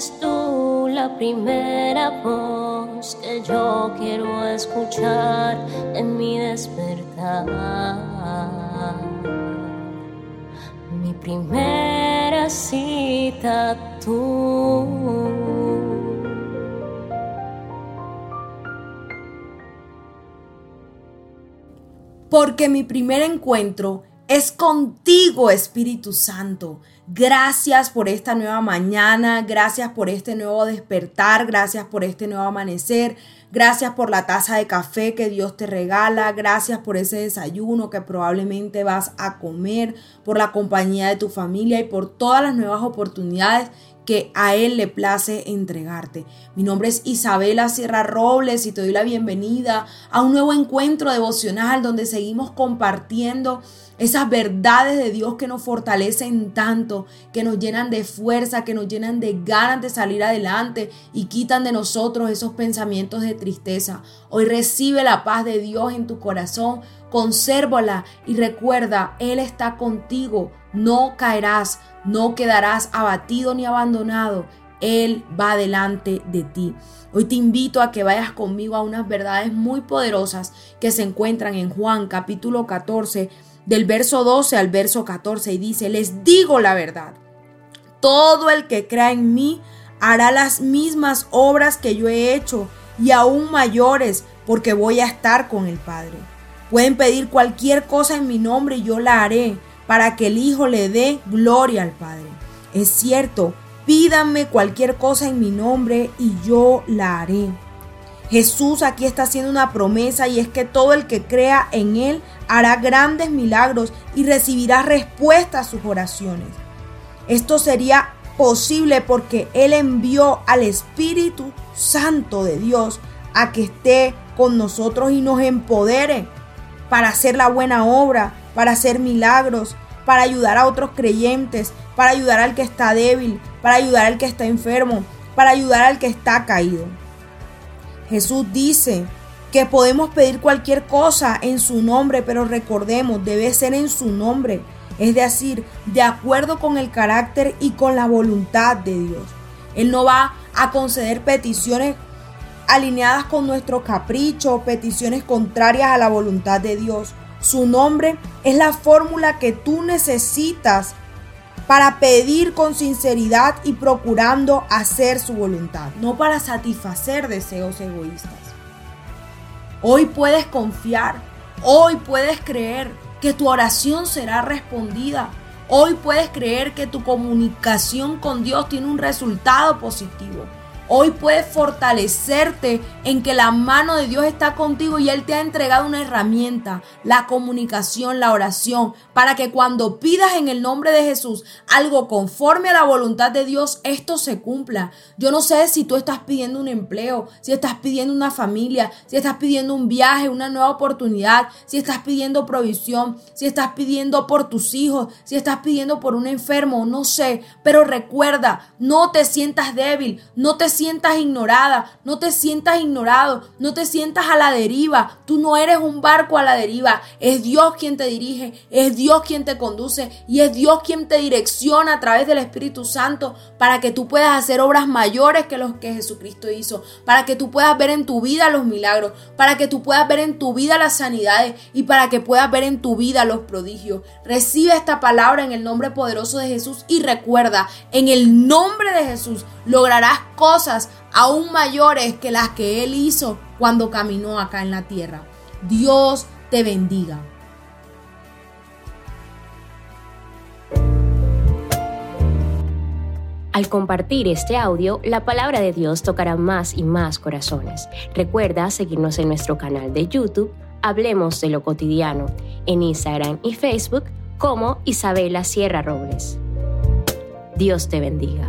Eres tú la primera voz que yo quiero escuchar en mi despertar. Mi primera cita tú. porque mi primer encuentro es contigo, Espíritu Santo. Gracias por esta nueva mañana, gracias por este nuevo despertar, gracias por este nuevo amanecer, gracias por la taza de café que Dios te regala, gracias por ese desayuno que probablemente vas a comer, por la compañía de tu familia y por todas las nuevas oportunidades que a Él le place entregarte. Mi nombre es Isabela Sierra Robles y te doy la bienvenida a un nuevo encuentro devocional donde seguimos compartiendo esas verdades de Dios que nos fortalecen tanto, que nos llenan de fuerza, que nos llenan de ganas de salir adelante y quitan de nosotros esos pensamientos de tristeza. Hoy recibe la paz de Dios en tu corazón, consérvala y recuerda, Él está contigo, no caerás, no quedarás abatido ni abandonado. Él va delante de ti. Hoy te invito a que vayas conmigo a unas verdades muy poderosas que se encuentran en Juan capítulo 14 del verso 12 al verso 14 y dice, les digo la verdad, todo el que crea en mí hará las mismas obras que yo he hecho y aún mayores porque voy a estar con el Padre. Pueden pedir cualquier cosa en mi nombre y yo la haré para que el Hijo le dé gloria al Padre. Es cierto, pídanme cualquier cosa en mi nombre y yo la haré. Jesús aquí está haciendo una promesa y es que todo el que crea en Él hará grandes milagros y recibirá respuesta a sus oraciones. Esto sería posible porque Él envió al Espíritu Santo de Dios a que esté con nosotros y nos empodere para hacer la buena obra, para hacer milagros, para ayudar a otros creyentes, para ayudar al que está débil, para ayudar al que está enfermo, para ayudar al que está caído. Jesús dice que podemos pedir cualquier cosa en su nombre, pero recordemos, debe ser en su nombre, es decir, de acuerdo con el carácter y con la voluntad de Dios. Él no va a conceder peticiones alineadas con nuestro capricho, peticiones contrarias a la voluntad de Dios. Su nombre es la fórmula que tú necesitas para pedir con sinceridad y procurando hacer su voluntad, no para satisfacer deseos egoístas. Hoy puedes confiar, hoy puedes creer que tu oración será respondida, hoy puedes creer que tu comunicación con Dios tiene un resultado positivo. Hoy puedes fortalecerte en que la mano de Dios está contigo y Él te ha entregado una herramienta, la comunicación, la oración, para que cuando pidas en el nombre de Jesús algo conforme a la voluntad de Dios, esto se cumpla. Yo no sé si tú estás pidiendo un empleo, si estás pidiendo una familia, si estás pidiendo un viaje, una nueva oportunidad, si estás pidiendo provisión, si estás pidiendo por tus hijos, si estás pidiendo por un enfermo, no sé, pero recuerda, no te sientas débil, no te sientas ignorada, no te sientas ignorado, no te sientas a la deriva. Tú no eres un barco a la deriva. Es Dios quien te dirige, es Dios quien te conduce y es Dios quien te direcciona a través del Espíritu Santo para que tú puedas hacer obras mayores que los que Jesucristo hizo, para que tú puedas ver en tu vida los milagros, para que tú puedas ver en tu vida las sanidades y para que puedas ver en tu vida los prodigios. Recibe esta palabra en el nombre poderoso de Jesús y recuerda, en el nombre de Jesús lograrás aún mayores que las que Él hizo cuando caminó acá en la tierra. Dios te bendiga. Al compartir este audio, la palabra de Dios tocará más y más corazones. Recuerda seguirnos en nuestro canal de YouTube, Hablemos de lo cotidiano, en Instagram y Facebook como Isabela Sierra Robles. Dios te bendiga.